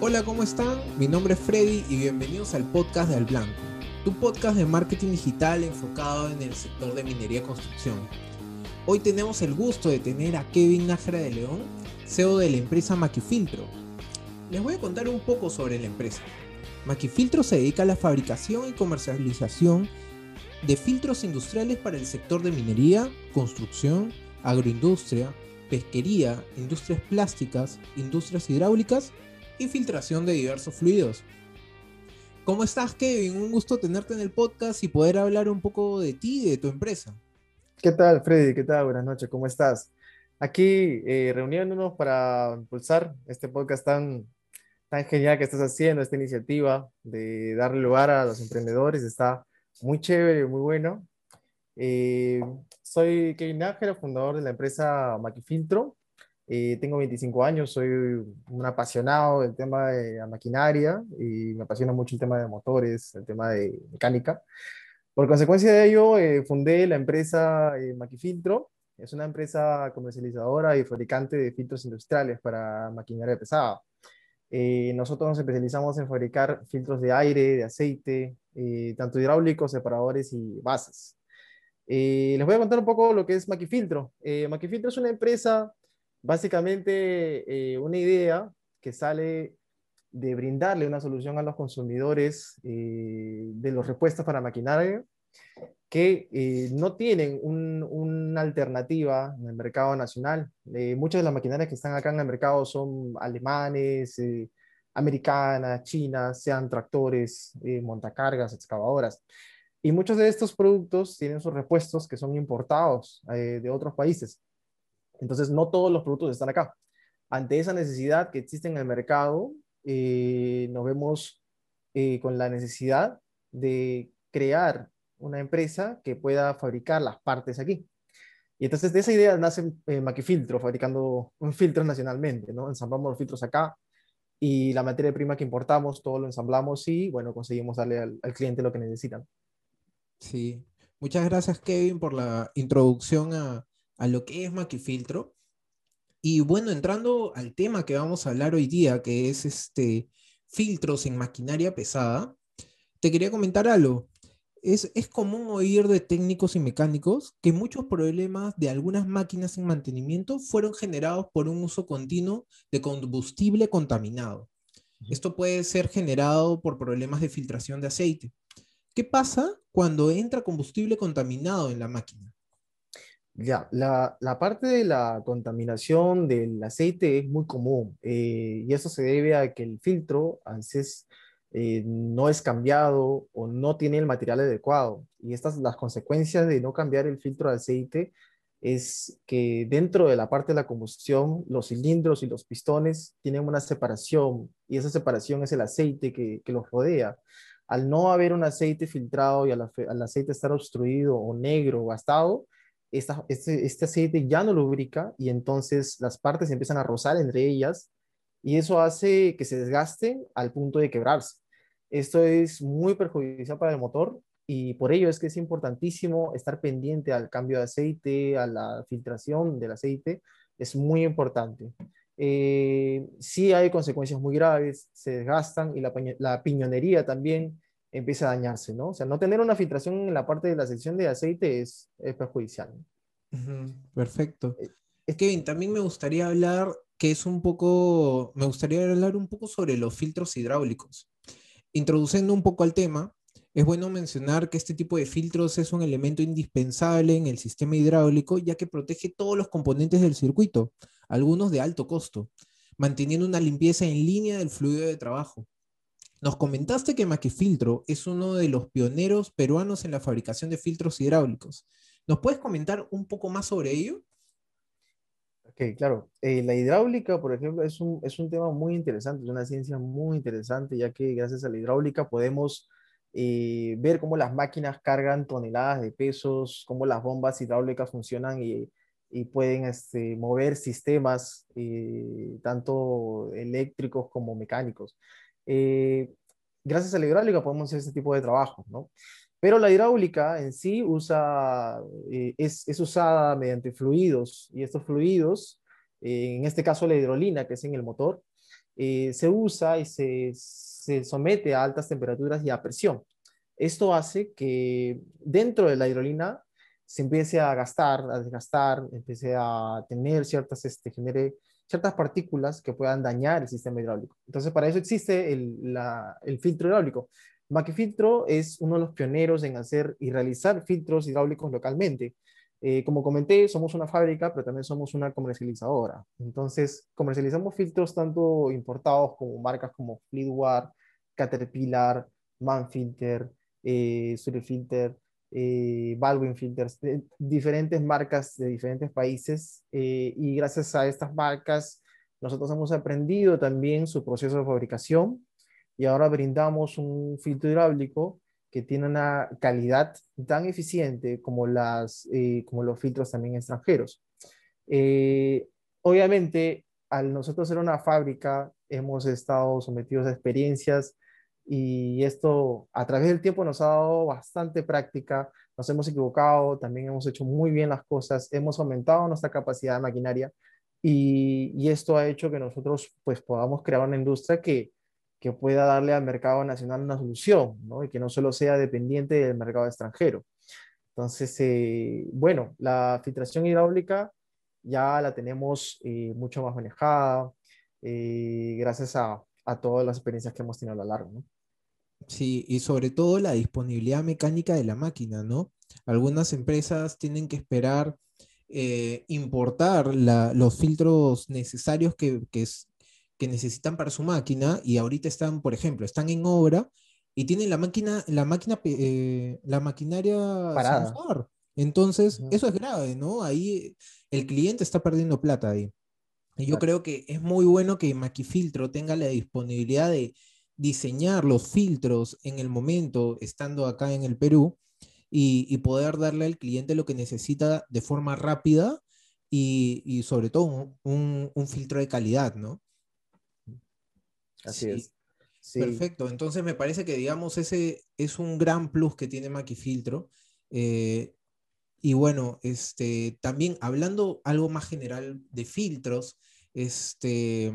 Hola, ¿cómo están? Mi nombre es Freddy y bienvenidos al podcast de Al Blanco, tu podcast de marketing digital enfocado en el sector de minería y construcción. Hoy tenemos el gusto de tener a Kevin Nájera de León, CEO de la empresa Maquifiltro. Les voy a contar un poco sobre la empresa. Maquifiltro se dedica a la fabricación y comercialización de filtros industriales para el sector de minería, construcción, agroindustria, pesquería, industrias plásticas, industrias hidráulicas y filtración de diversos fluidos. ¿Cómo estás, Kevin? Un gusto tenerte en el podcast y poder hablar un poco de ti y de tu empresa. ¿Qué tal, Freddy? ¿Qué tal? Buenas noches, ¿cómo estás? Aquí eh, reuniéndonos para impulsar este podcast tan, tan genial que estás haciendo, esta iniciativa de darle lugar a los emprendedores. Está muy chévere, muy bueno. Eh, soy Kevin Nájera, fundador de la empresa Maquifiltro. Eh, tengo 25 años, soy un apasionado del tema de la maquinaria y me apasiona mucho el tema de motores, el tema de mecánica. Por consecuencia de ello, eh, fundé la empresa eh, Maquifiltro. Es una empresa comercializadora y fabricante de filtros industriales para maquinaria pesada. nosotros nos especializamos en fabricar filtros de aire, de aceite, tanto hidráulicos, separadores y bases. les voy a contar un poco lo que es Maquifiltro. Maquifiltro es una empresa básicamente eh, una idea que sale de brindarle una solución a los consumidores eh, de los repuestos para maquinaria que eh, no tienen una alternativa en el mercado nacional. muchas de las maquinarias que están acá en el mercado son alemanes, americanas, chinas, sean tractores, montacargas, excavadoras. Y muchos de estos productos tienen sus repuestos que son importados de otros países. Entonces, no todos los productos están acá. Ante esa necesidad que existe en el mercado, eh, nos vemos eh, con la necesidad de crear una empresa que pueda fabricar las partes aquí. Y entonces de esa idea nace eh, Maquifiltro, fabricando un filtro nacionalmente, ¿no? Ensamblamos los filtros acá y la materia prima que importamos, todo lo ensamblamos y, bueno, conseguimos darle al, al cliente lo que necesitan. Sí, muchas gracias Kevin por la introducción a, a lo que es Maquifiltro. Y bueno, entrando al tema que vamos a hablar hoy día, que es este filtros en maquinaria pesada, te quería comentar algo. Es, es común oír de técnicos y mecánicos que muchos problemas de algunas máquinas en mantenimiento fueron generados por un uso continuo de combustible contaminado. Esto puede ser generado por problemas de filtración de aceite. ¿Qué pasa cuando entra combustible contaminado en la máquina? Ya, la, la, parte de la contaminación del aceite es muy común eh, y eso se debe a que el filtro a veces eh, no es cambiado o no tiene el material adecuado. Y estas, las consecuencias de no cambiar el filtro de aceite es que dentro de la parte de la combustión, los cilindros y los pistones tienen una separación y esa separación es el aceite que, que los rodea. Al no haber un aceite filtrado y al, al aceite estar obstruido o negro o gastado, este, este, aceite ya no lubrica y entonces las partes empiezan a rozar entre ellas y eso hace que se desgasten al punto de quebrarse. Esto es muy perjudicial para el motor y por ello es que es importantísimo estar pendiente al cambio de aceite, a la filtración del aceite, es muy importante. Eh, sí hay consecuencias muy graves, se desgastan y la, la piñonería también empieza a dañarse, ¿no? O sea, no tener una filtración en la parte de la sección de aceite es, perjudicial. Perfecto. Eh, es Kevin, también me gustaría hablar que es un poco, me gustaría hablar un poco sobre los filtros hidráulicos. Introduciendo un poco al tema, es bueno mencionar que este tipo de filtros es un elemento indispensable en el sistema hidráulico, ya que protege todos los componentes del circuito, algunos de alto costo, manteniendo una limpieza en línea del fluido de trabajo. Nos comentaste que Maquifiltro es uno de los pioneros peruanos en la fabricación de filtros hidráulicos. ¿Nos puedes comentar un poco más sobre ello? Ok, claro. Eh, la hidráulica, por ejemplo, es un, es un tema muy interesante, es una ciencia muy interesante, ya que gracias a la hidráulica podemos eh, ver cómo las máquinas cargan toneladas de pesos, cómo las bombas hidráulicas funcionan y, pueden este, mover sistemas, eh, tanto eléctricos como mecánicos. Eh, gracias a la hidráulica podemos hacer este tipo de trabajo, ¿no? Pero la hidráulica en sí usa, eh, es, usada mediante fluidos y estos fluidos en este caso la hidrolina, que es en el motor, se usa y se, se somete a altas temperaturas y a presión. Esto hace que dentro de la hidrolina se empiece a gastar, a desgastar, empiece a tener ciertas, este, genere ciertas partículas que puedan dañar el sistema hidráulico. Entonces, para eso existe el, filtro hidráulico. Maquifiltro es uno de los pioneros en hacer y realizar filtros hidráulicos localmente. Eh, como comenté, somos una fábrica, pero también somos una comercializadora. Entonces, comercializamos filtros tanto importados como marcas como Fleetwood, Caterpillar, Manfilter, eh, Surefilter, eh, Baldwin Filters, diferentes marcas de diferentes países eh, y gracias a estas marcas nosotros hemos aprendido también su proceso de fabricación y ahora brindamos un filtro hidráulico que tiene una calidad tan eficiente como, las, eh, como los filtros también extranjeros. obviamente, al nosotros ser una fábrica, hemos estado sometidos a experiencias y esto a través del tiempo nos ha dado bastante práctica, nos hemos equivocado, también hemos hecho muy bien las cosas, hemos aumentado nuestra capacidad de maquinaria y, y esto ha hecho que nosotros pues podamos crear una industria que, que pueda darle al mercado nacional una solución ¿no? y que no solo sea dependiente del mercado extranjero. Entonces, eh, bueno, la filtración hidráulica ya la tenemos eh, mucho más manejada eh, gracias a, a todas las experiencias que hemos tenido a lo largo. ¿no? Sí, y sobre todo la disponibilidad mecánica de la máquina, ¿no? Algunas empresas tienen que esperar eh, importar los filtros necesarios que, que, necesitan para su máquina y ahorita están, por ejemplo, están en obra y tienen la máquina, la máquina, eh, la maquinaria Parada. Entonces, eso es grave, ¿no? Ahí el cliente está perdiendo plata ahí. Y yo creo que es muy bueno que Maquifiltro tenga la disponibilidad de diseñar los filtros en el momento, estando acá en el Perú, y, poder darle al cliente lo que necesita de forma rápida y, sobre todo un, filtro de calidad, ¿no? Así es. Perfecto, entonces me parece que, digamos, ese es un gran plus que tiene Maquifiltro. Eh, y bueno, este, también hablando algo más general de filtros, este,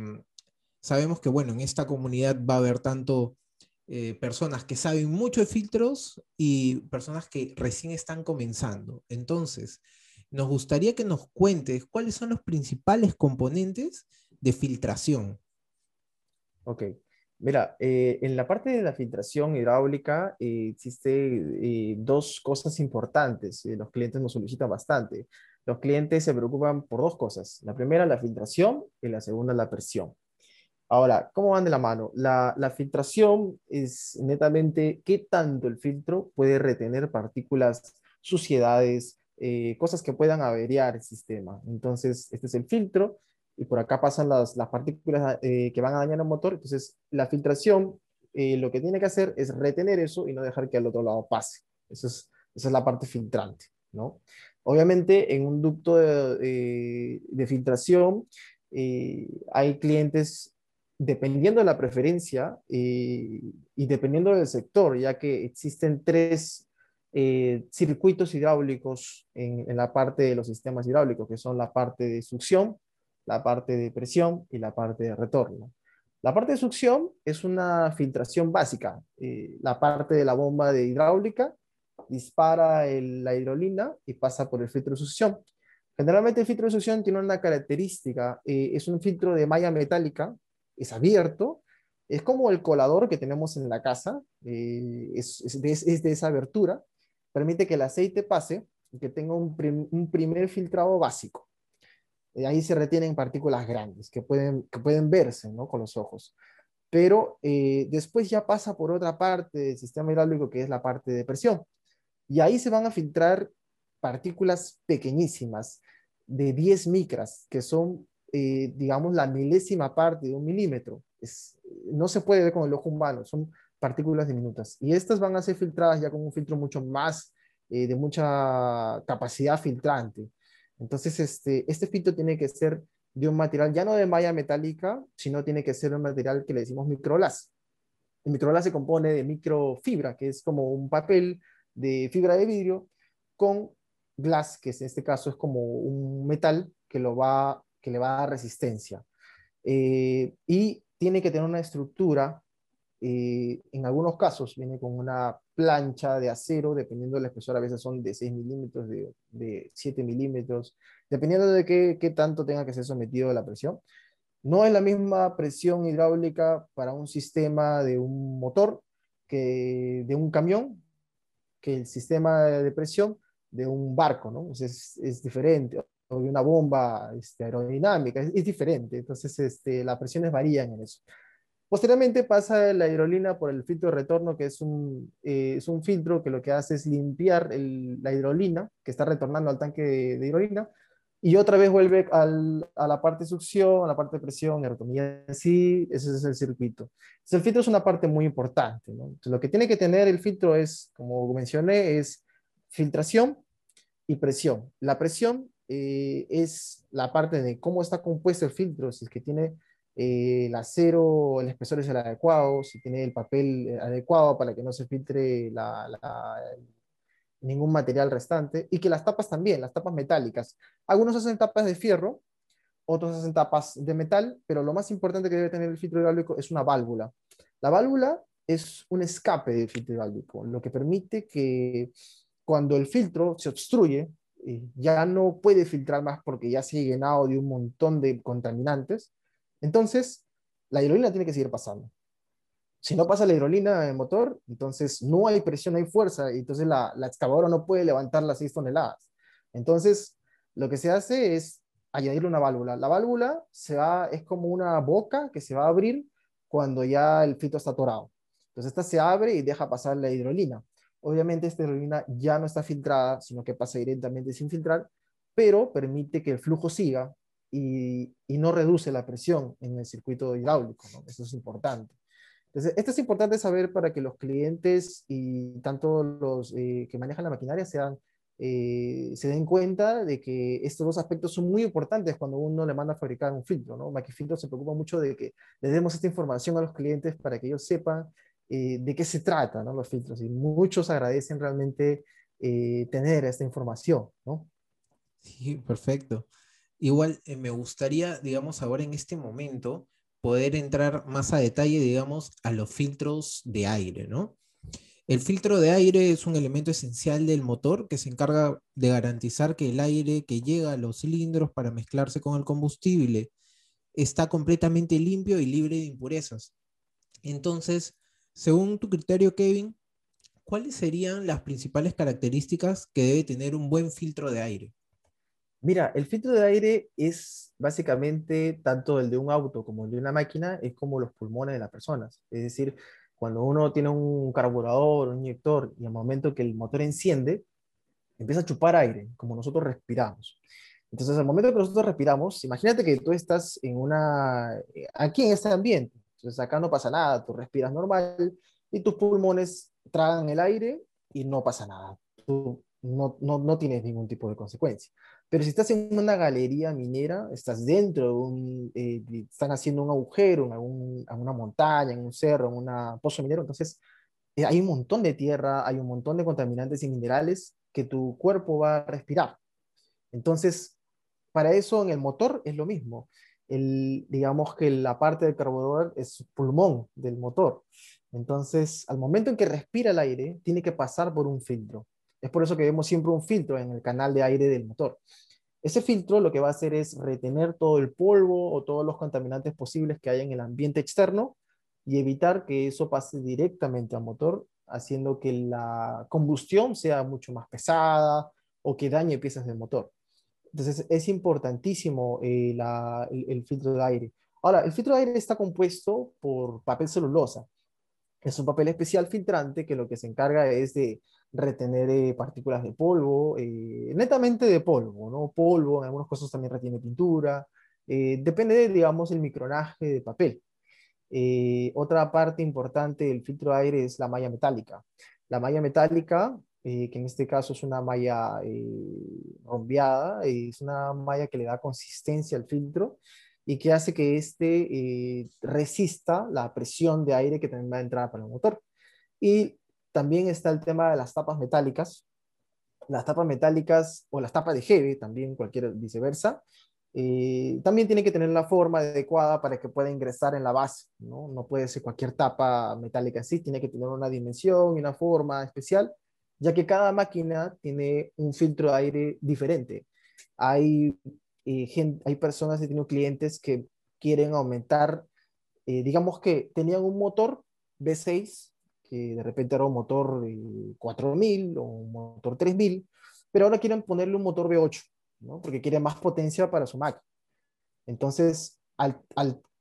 sabemos que, bueno, en esta comunidad va a haber tanto eh, personas que saben mucho de filtros y personas que recién están comenzando. Entonces, nos gustaría que nos cuentes cuáles son los principales componentes de filtración. Ok. Mira, eh, en la parte de la filtración hidráulica eh, existe dos cosas importantes. los clientes nos solicitan bastante. Los clientes se preocupan por dos cosas. La primera, la filtración y la segunda, la presión. Ahora, ¿cómo van de la mano? La, filtración es netamente qué tanto el filtro puede retener partículas, suciedades, eh, cosas que puedan averiar el sistema. Entonces, este es el filtro y por acá pasan las, partículas eh, que van a dañar el motor. Entonces, la filtración eh, lo que tiene que hacer es retener eso y no dejar que al otro lado pase. Eso es, esa es la parte filtrante, ¿no? Obviamente, en un ducto de, de filtración, hay clientes dependiendo de la preferencia eh, y dependiendo del sector, ya que existen tres eh, circuitos hidráulicos en, la parte de los sistemas hidráulicos, que son la parte de succión, la parte de presión y la parte de retorno. La parte de succión es una filtración básica. Eh, la parte de la bomba de hidráulica dispara la hidrolina y pasa por el filtro de succión. Generalmente el filtro de succión tiene una característica, es un filtro de malla metálica es abierto, es como el colador que tenemos en la casa, eh, es, de, esa abertura, permite que el aceite pase y que tenga un, primer filtrado básico. Eh, ahí se retienen partículas grandes que pueden, que pueden verse ¿no? con los ojos. Pero eh, después ya pasa por otra parte del sistema hidráulico que es la parte de presión. Y ahí se van a filtrar partículas pequeñísimas de 10 micras, que son eh, digamos, la milésima parte de un milímetro. Es, no se puede ver con el ojo humano, son partículas diminutas. Y estas van a ser filtradas ya con un filtro mucho más, eh, de mucha capacidad filtrante. Entonces, este, este filtro tiene que ser de un material ya no de malla metálica, sino tiene que ser un material que le decimos microlas. El microlas se compone de microfibra, que es como un papel de fibra de vidrio, con glass, que en este caso es como un metal que lo va que le va a dar resistencia. Eh, y tiene que tener una estructura, eh, en algunos casos viene con una plancha de acero, dependiendo de la espesor, a veces son de 6 milímetros, de, de 7 milímetros, dependiendo de qué, qué tanto tenga que ser sometido a la presión. No es la misma presión hidráulica para un sistema de un motor que de un camión, que el sistema de presión de un barco, ¿no? es, es, diferente, o de una bomba este, aerodinámica, es, es, diferente, entonces este, las presiones varían en eso. Posteriormente pasa la hidrolina por el filtro de retorno, que es un, eh, es un filtro que lo que hace es limpiar el, la hidrolina, que está retornando al tanque de, de hidrolina, y otra vez vuelve al, a la parte de succión, a la parte de presión, aerotomía en sí, ese es el circuito. Entonces, el filtro es una parte muy importante. ¿no? Entonces, lo que tiene que tener el filtro es, como mencioné, es filtración y presión. La presión eh, es la parte de cómo está compuesto el filtro, si es que tiene eh, el acero, el espesor es el adecuado, si tiene el papel adecuado para que no se filtre la, ningún material restante, y que las tapas también, las tapas metálicas. Algunos hacen tapas de fierro, otros hacen tapas de metal, pero lo más importante que debe tener el filtro hidráulico es una válvula. La válvula es un escape del filtro hidráulico, lo que permite que cuando el filtro se obstruye, eh, ya no puede filtrar más porque ya ha llenado de un montón de contaminantes, entonces la hidrolina tiene que seguir pasando si no pasa la hidrolina en el motor, entonces no hay presión, no hay fuerza, y entonces la, la excavadora no puede levantar las 6 toneladas. Entonces, lo que se hace es añadirle una válvula. La válvula se va, es como una boca que se va a abrir cuando ya el filtro está atorado. Entonces, esta se abre y deja pasar la hidrolina. Obviamente, esta hidrolina ya no está filtrada, sino que pasa directamente sin filtrar, pero permite que el flujo siga y, y no reduce la presión en el circuito hidráulico. ¿no? Eso es importante. Entonces, esto es importante saber para que los clientes y tanto los eh, que manejan la maquinaria sean, eh, se den cuenta de que estos dos aspectos son muy importantes cuando uno le manda a fabricar un filtro. ¿no? Maquifiltro se preocupa mucho de que le demos esta información a los clientes para que ellos sepan eh, de qué se trata ¿no? los filtros. Y muchos agradecen realmente eh, tener esta información. ¿no? Sí, perfecto. Igual eh, me gustaría, digamos, ahora en este momento, poder entrar más a detalle, digamos, a los filtros de aire, ¿no? El filtro de aire es un elemento esencial del motor que se encarga de garantizar que el aire que llega a los cilindros para mezclarse con el combustible está completamente limpio y libre de impurezas. Entonces, según tu criterio, Kevin, ¿cuáles serían las principales características que debe tener un buen filtro de aire? Mira, el filtro de aire es básicamente tanto el de un auto como el de una máquina, es como los pulmones de las personas. Es decir, cuando uno tiene un carburador, un inyector, y al momento que el motor enciende, empieza a chupar aire, como nosotros respiramos. Entonces, al momento que nosotros respiramos, imagínate que tú estás en una, eh, aquí en este ambiente, entonces acá no pasa nada, tú respiras normal y tus pulmones tragan el aire y no pasa nada. Tú no, no, no tienes ningún tipo de consecuencia. Pero si estás en una galería minera, estás dentro de un, eh, están haciendo un agujero en, algún, en, una montaña, en un cerro, en un pozo minero, entonces eh, hay un montón de tierra, hay un montón de contaminantes y minerales que tu cuerpo va a respirar. Entonces, para eso en el motor es lo mismo. El, digamos que la parte del carburador es pulmón del motor. Entonces, al momento en que respira el aire, tiene que pasar por un filtro. Es por eso que vemos siempre un filtro en el canal de aire del motor. Ese filtro lo que va a hacer es retener todo el polvo o todos los contaminantes posibles que hay en el ambiente externo y evitar que eso pase directamente al motor, haciendo que la combustión sea mucho más pesada o que dañe piezas del motor. Entonces es importantísimo eh, el, filtro de aire. Ahora, el filtro de aire está compuesto por papel celulosa. Es un papel especial filtrante que lo que se encarga es de retener eh, partículas de polvo, eh, netamente de polvo, ¿no? Polvo, en algunos casos también retiene pintura, eh, depende, de, digamos, el micronaje de papel. Otra parte importante del filtro de aire es la malla metálica. La malla metálica, eh, que en este caso es una malla rombeada, es una malla que le da consistencia al filtro y que hace que éste eh, resista la presión de aire que también va a entrar para el motor. Y también está el tema de las tapas metálicas. Las tapas metálicas o las tapas de heavy, también cualquier viceversa, Eh, también tiene que tener la forma adecuada para que pueda ingresar en la base, ¿no? No puede ser cualquier tapa metálica así, tiene que tener una dimensión y una forma especial, ya que cada máquina tiene un filtro de aire diferente. Hay, eh, hay personas, he tenido clientes que quieren aumentar, eh, digamos que tenían un motor V6, que de repente era un motor 4000 o un motor 3000, pero ahora quieren ponerle un motor V8 porque quiere más potencia para su máquina. Entonces, al,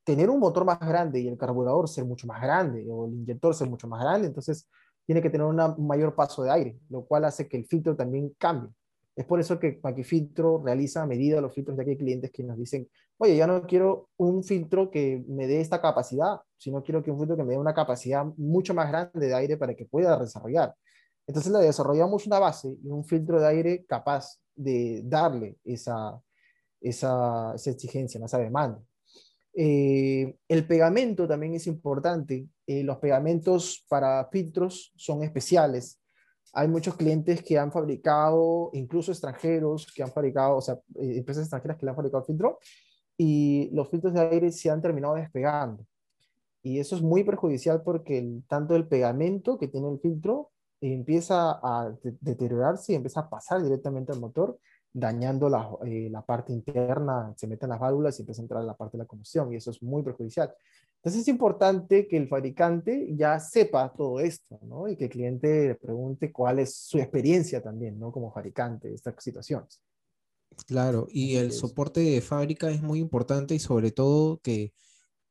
tener un motor más grande y el carburador ser mucho más grande o el inyector ser mucho más grande, entonces tiene que tener un mayor paso de aire, lo cual hace que el filtro también cambie. Es por eso que Filtro realiza a medida los filtros, de que hay clientes que nos dicen, oye, ya no quiero un filtro que me dé esta capacidad, sino quiero que un filtro que me dé una capacidad mucho más grande de aire para que pueda desarrollar. Entonces le desarrollamos una base y un filtro de aire capaz de darle esa, esa, exigencia, esa demanda. Eh, el pegamento también es importante. Eh, los pegamentos para filtros son especiales. Hay muchos clientes que han fabricado, incluso extranjeros, que han fabricado, o sea, eh, empresas extranjeras que le han fabricado filtro, y los filtros de aire se han terminado despegando. Y eso es muy perjudicial porque tanto el pegamento que tiene el filtro empieza a deteriorarse y empieza a pasar directamente al motor, dañando la, eh, la, parte interna, se meten las válvulas y empieza a entrar a la parte de la combustión y eso es muy perjudicial. Entonces es importante que el fabricante ya sepa todo esto, ¿no? Y que el cliente le pregunte cuál es su experiencia también, ¿no? Como fabricante de estas situaciones. Claro, y el soporte de fábrica es muy importante y sobre todo que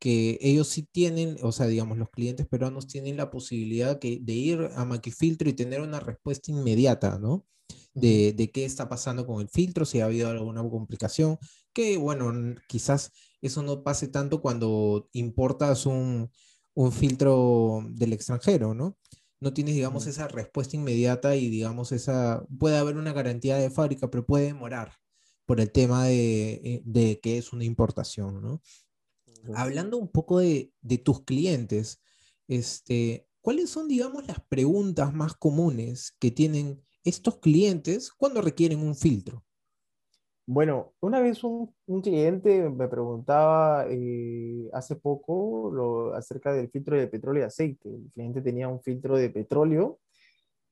que ellos sí tienen, o sea, digamos, los clientes peruanos tienen la posibilidad que, de ir a Maquifiltro y tener una respuesta inmediata, ¿no? De, de, qué está pasando con el filtro, si ha habido alguna complicación, que bueno, quizás eso no pase tanto cuando importas un, un filtro del extranjero, ¿no? No tienes, digamos, esa respuesta inmediata y, digamos, esa, puede haber una garantía de fábrica, pero puede demorar por el tema de, eh, de que es una importación, ¿no? hablando un poco de, tus clientes, este, ¿cuáles son, digamos, las preguntas más comunes que tienen estos clientes cuando requieren un filtro? Bueno, una vez un, cliente me preguntaba eh, hace poco acerca del filtro de petróleo y aceite. El cliente tenía un filtro de petróleo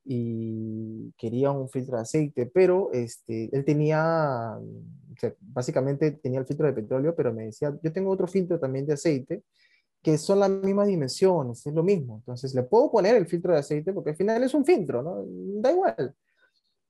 y quería un filtro de aceite, pero este, él tenía, básicamente tenía el filtro de petróleo, pero me decía, yo tengo otro filtro también de aceite, que son las mismas dimensiones, es lo mismo. Entonces, le puedo poner el filtro de aceite porque al final es un filtro, ¿no? Da igual.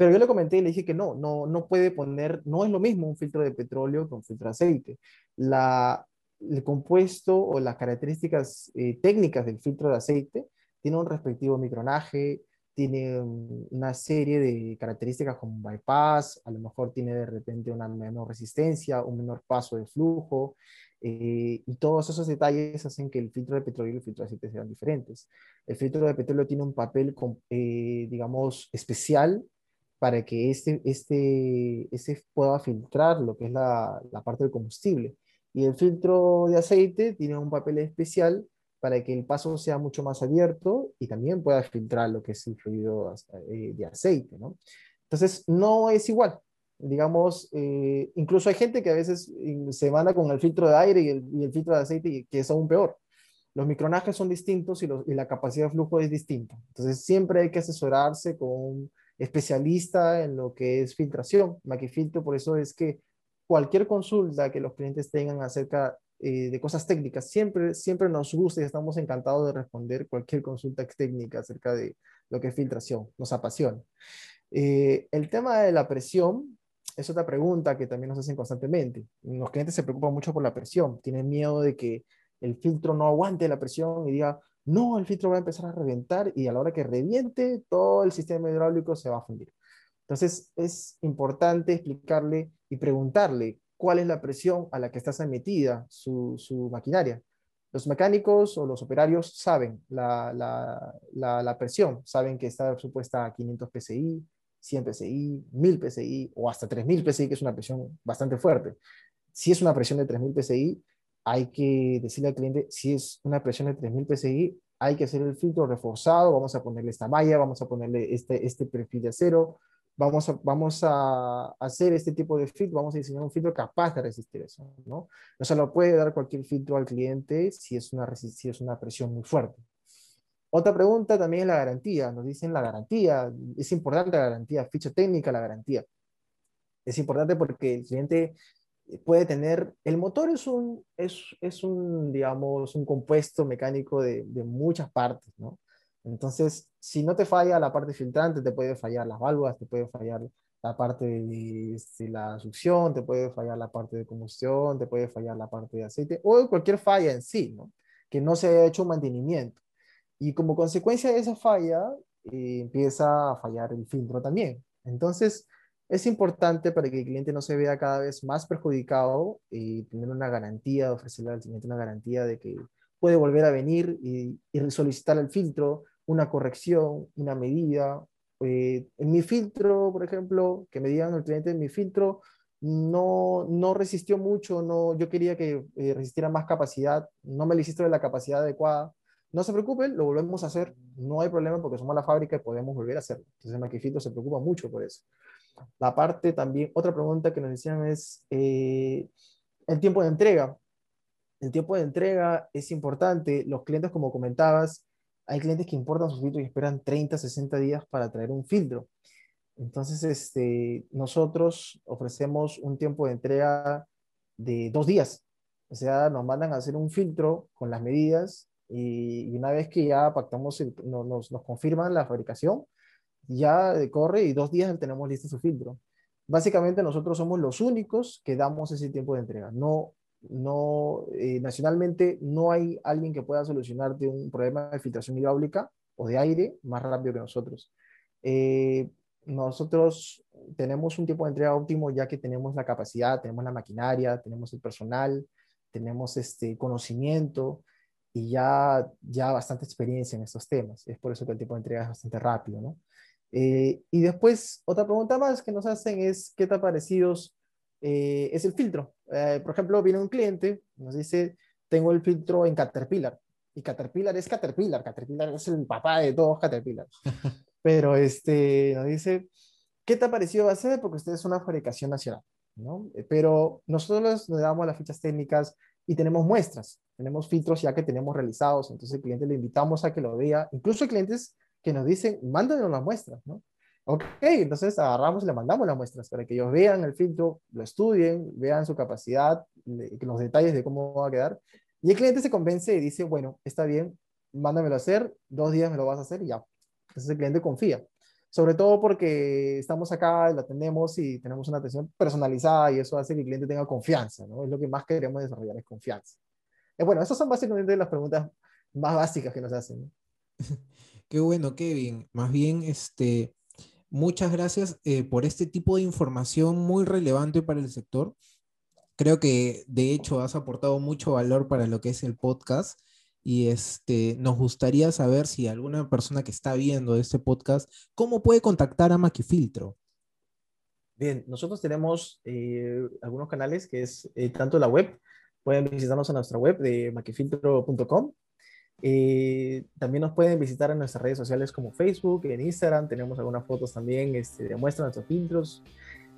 Pero yo le comenté y le dije que no, no, no puede poner, no es lo mismo un filtro de petróleo que un filtro de aceite. La, el compuesto o las características eh, técnicas del filtro de aceite tiene un respectivo micronaje, tiene una serie de características como un bypass, a lo mejor tiene de repente una menor resistencia, un menor paso de flujo, eh, y todos esos detalles hacen que el filtro de petróleo y el filtro de aceite sean diferentes. El filtro de petróleo tiene un papel, eh, digamos, especial para que este, este, este pueda filtrar lo que es la, la parte del combustible. Y el filtro de aceite tiene un papel especial para que el paso sea mucho más abierto y también pueda filtrar lo que es el fluido eh, de aceite, ¿no? Entonces, no es igual. Digamos, eh, incluso hay gente que a veces se manda con el filtro de aire y el, filtro de aceite, que es aún peor. Los micronajes son distintos y, y, la capacidad de flujo es distinta. Entonces, siempre hay que asesorarse con especialista en lo que es filtración. Maquifiltro, por eso es que cualquier consulta que los clientes tengan acerca eh, de cosas técnicas. Siempre, siempre nos gusta y estamos encantados de responder cualquier consulta técnica acerca de lo que es filtración. Nos apasiona. Eh, el tema de la presión es otra pregunta que también nos hacen constantemente. Los clientes se preocupan mucho por la presión. Tienen miedo de que el filtro no aguante la presión y diga, no, el filtro va a empezar a reventar y a la hora que reviente, todo el sistema hidráulico se va a fundir. Entonces, es importante explicarle y preguntarle cuál es la presión a la que está sometida su, maquinaria. Los mecánicos o los operarios saben la, la, la, presión, saben que está supuesta a 500 psi, 100 psi, 1000 psi o hasta 3000 psi, que es una presión bastante fuerte. Si es una presión de 3000 psi, hay que decirle al cliente, si es una presión de 3000 psi, hay que hacer el filtro reforzado, vamos a ponerle esta malla, vamos a ponerle este, este perfil de acero, vamos a, vamos a hacer este tipo de filtro, vamos a diseñar un filtro capaz de resistir eso, ¿no? No se lo puede dar cualquier filtro al cliente si es una, si es una presión muy fuerte. Otra pregunta también es la garantía. Nos dicen la garantía. Es importante la garantía, ficha técnica, la garantía. Es importante porque el cliente puede tener, el motor es un, es, es un digamos, un compuesto mecánico de, de, muchas partes, ¿no? Entonces, si no te falla la parte filtrante, te puede fallar las válvulas, te puede fallar la parte de, este, la succión, te puede fallar la parte de combustión, te puede fallar la parte de aceite, o cualquier falla en sí, ¿no? Que no se haya hecho un mantenimiento. Y como consecuencia de esa falla, eh, empieza a fallar el filtro también. Entonces, es importante para que el cliente no se vea cada vez más perjudicado y tener una garantía, ofrecerle al cliente una garantía de que puede volver a venir y, solicitar el filtro, una corrección, una medida. Eh, en mi filtro, por ejemplo, que me digan al cliente, mi filtro no, no resistió mucho, no, yo quería que eh, resistiera más capacidad, no me lo hiciste de la capacidad adecuada. No se preocupen, lo volvemos a hacer, no hay problema porque somos la fábrica y podemos volver a hacerlo. Entonces Maquifiltro se preocupa mucho por eso. La parte también, otra pregunta que nos decían es eh, el tiempo de entrega. El tiempo de entrega es importante. Los clientes, como comentabas, hay clientes que importan sus filtros y esperan 30, 60 días para traer un filtro. Entonces, este, nosotros ofrecemos un tiempo de entrega de dos días. O sea, nos mandan a hacer un filtro con las medidas y, una vez que ya pactamos, nos, nos confirman la fabricación, ya corre y dos días tenemos listo su filtro. Básicamente nosotros somos los únicos que damos ese tiempo de entrega. No, no, eh, nacionalmente no hay alguien que pueda solucionarte un problema de filtración hidráulica o de aire más rápido que nosotros. Eh, nosotros tenemos un tiempo de entrega óptimo ya que tenemos la capacidad, tenemos la maquinaria, tenemos el personal, tenemos este conocimiento y ya, ya bastante experiencia en estos temas. Es por eso que el tiempo de entrega es bastante rápido, ¿no? Eh, y después, otra pregunta más que nos hacen es, ¿qué tan parecidos eh, es el filtro? Eh, por ejemplo, viene un cliente, nos dice, tengo el filtro en Caterpillar. Y Caterpillar es Caterpillar, Caterpillar es el papá de todos Caterpillar. Pero este, nos dice, ¿qué tan parecido va a ser? Porque usted es una fabricación nacional, ¿no? Pero nosotros nos damos las fichas técnicas y tenemos muestras, tenemos filtros ya que tenemos realizados, entonces el cliente le invitamos a que lo vea, incluso hay clientes que nos dicen, mándanos las muestras, ¿no? Ok, entonces agarramos y le mandamos las muestras para que ellos vean el filtro, lo estudien, vean su capacidad, los detalles de cómo va a quedar. Y el cliente se convence y dice, bueno, está bien, mándamelo a hacer, dos días me lo vas a hacer y ya. Entonces el cliente confía. Sobre todo porque estamos acá lo atendemos y tenemos una atención personalizada y eso hace que el cliente tenga confianza, ¿no? Es lo que más queremos desarrollar, es confianza. Eh, bueno, esas son básicamente las preguntas más básicas que nos hacen. Qué bueno, Kevin. Más bien, este, muchas gracias eh, por este tipo de información muy relevante para el sector. Creo que de hecho has aportado mucho valor para lo que es el podcast y este, nos gustaría saber si alguna persona que está viendo este podcast, ¿cómo puede contactar a Maquifiltro? Bien, nosotros tenemos eh, algunos canales que es eh, tanto la web, pueden visitarnos en nuestra web de maquifiltro.com eh, también nos pueden visitar en nuestras redes sociales como Facebook, en Instagram, tenemos algunas fotos también este, de muestra nuestros filtros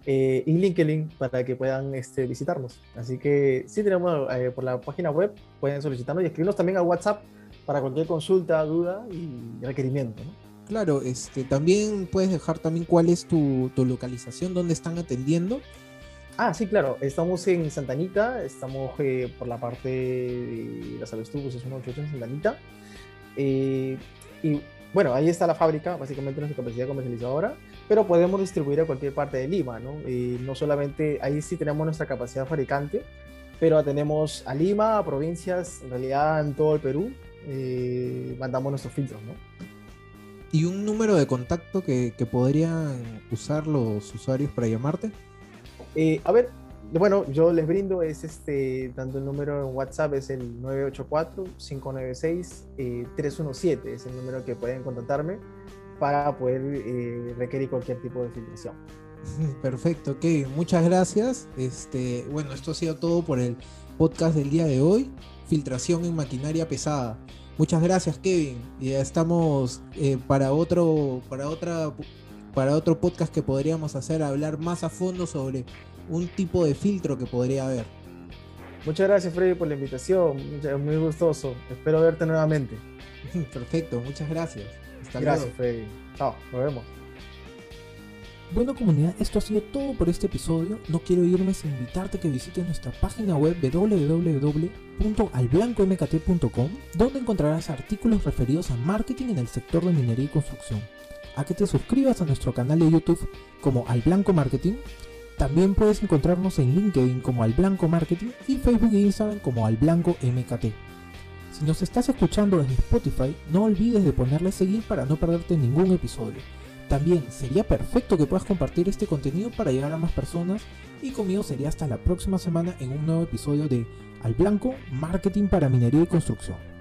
eh, y LinkedIn para que puedan este, visitarnos. Así que sí tenemos eh, por la página web, pueden solicitarnos y escribirnos también a WhatsApp para cualquier consulta, duda y requerimiento. Claro, este, también puedes dejar también cuál es tu, tu localización, dónde están atendiendo Ah, sí, claro. Estamos en Santanita, estamos eh, por la parte de la Salud Estubos, es 188 en Santanita. Eh, y bueno, ahí está la fábrica, básicamente nuestra capacidad comercializadora, pero podemos distribuir a cualquier parte de Lima, ¿no? Y no solamente, ahí sí tenemos nuestra capacidad fabricante, pero tenemos a Lima, a provincias, en realidad en todo el Perú, eh, mandamos nuestros filtros, ¿no? ¿Y un número de contacto que, que podrían usar los usuarios para llamarte? Eh, a ver, bueno, yo les brindo, es este, tanto el número en WhatsApp es el 984-596-317, eh, es el número que pueden contactarme para poder eh, requerir cualquier tipo de filtración. Perfecto, ok, muchas gracias. Este, bueno, esto ha sido todo por el podcast del día de hoy, filtración en maquinaria pesada. Muchas gracias, Kevin. Ya estamos para otro, para otra para otro podcast que podríamos hacer, hablar más a fondo sobre un tipo de filtro que podría haber. Muchas gracias Freddy por la invitación, muy gustoso. Espero verte nuevamente. Perfecto, muchas gracias. Hasta gracias Freddy. Chao, nos vemos. Bueno comunidad, esto ha sido todo por este episodio. No quiero irme sin invitarte a que visites nuestra página web www.alblancomkt.com donde encontrarás artículos referidos a marketing en el sector de minería y construcción. A que te suscribas a nuestro canal de YouTube como Al Blanco Marketing. También puedes encontrarnos en LinkedIn como Al Blanco Marketing y Facebook e Instagram como Al Blanco MKT. Si nos estás escuchando desde Spotify, no olvides de ponerle seguir para no perderte ningún episodio. También sería perfecto que puedas compartir este contenido para llegar a más personas y conmigo sería hasta la próxima semana en un nuevo episodio de Al Blanco Marketing para Minería y Construcción.